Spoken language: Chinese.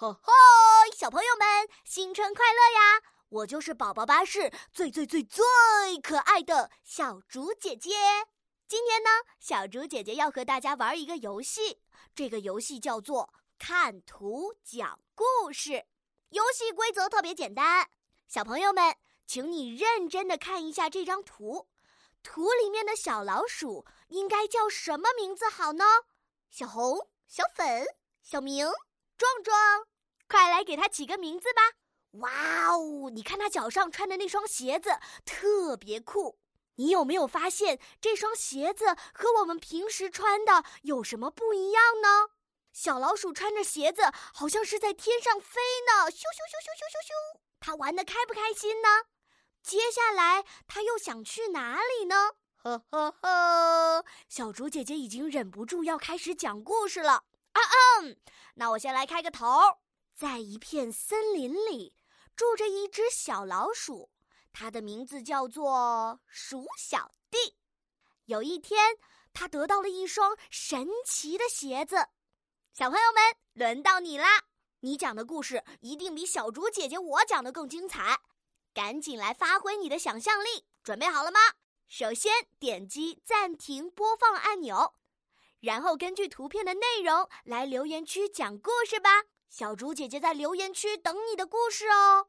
吼吼，小朋友们，新春快乐呀！我就是宝宝巴士最最最最可爱的小竹姐姐。今天呢，小竹姐姐要和大家玩一个游戏，这个游戏叫做看图讲故事。游戏规则特别简单，小朋友们，请你认真的看一下这张图，图里面的小老鼠应该叫什么名字好呢？小红、小粉、小明、壮壮。快来给它起个名字吧！哇哦，你看它脚上穿的那双鞋子特别酷。你有没有发现这双鞋子和我们平时穿的有什么不一样呢？小老鼠穿着鞋子，好像是在天上飞呢，咻咻咻咻咻咻咻！它玩的开不开心呢？接下来它又想去哪里呢？呵呵呵，小竹姐姐已经忍不住要开始讲故事了。啊嗯，那我先来开个头。在一片森林里，住着一只小老鼠，它的名字叫做鼠小弟。有一天，它得到了一双神奇的鞋子。小朋友们，轮到你啦！你讲的故事一定比小竹姐姐我讲的更精彩，赶紧来发挥你的想象力！准备好了吗？首先点击暂停播放按钮，然后根据图片的内容来留言区讲故事吧。小竹姐姐在留言区等你的故事哦。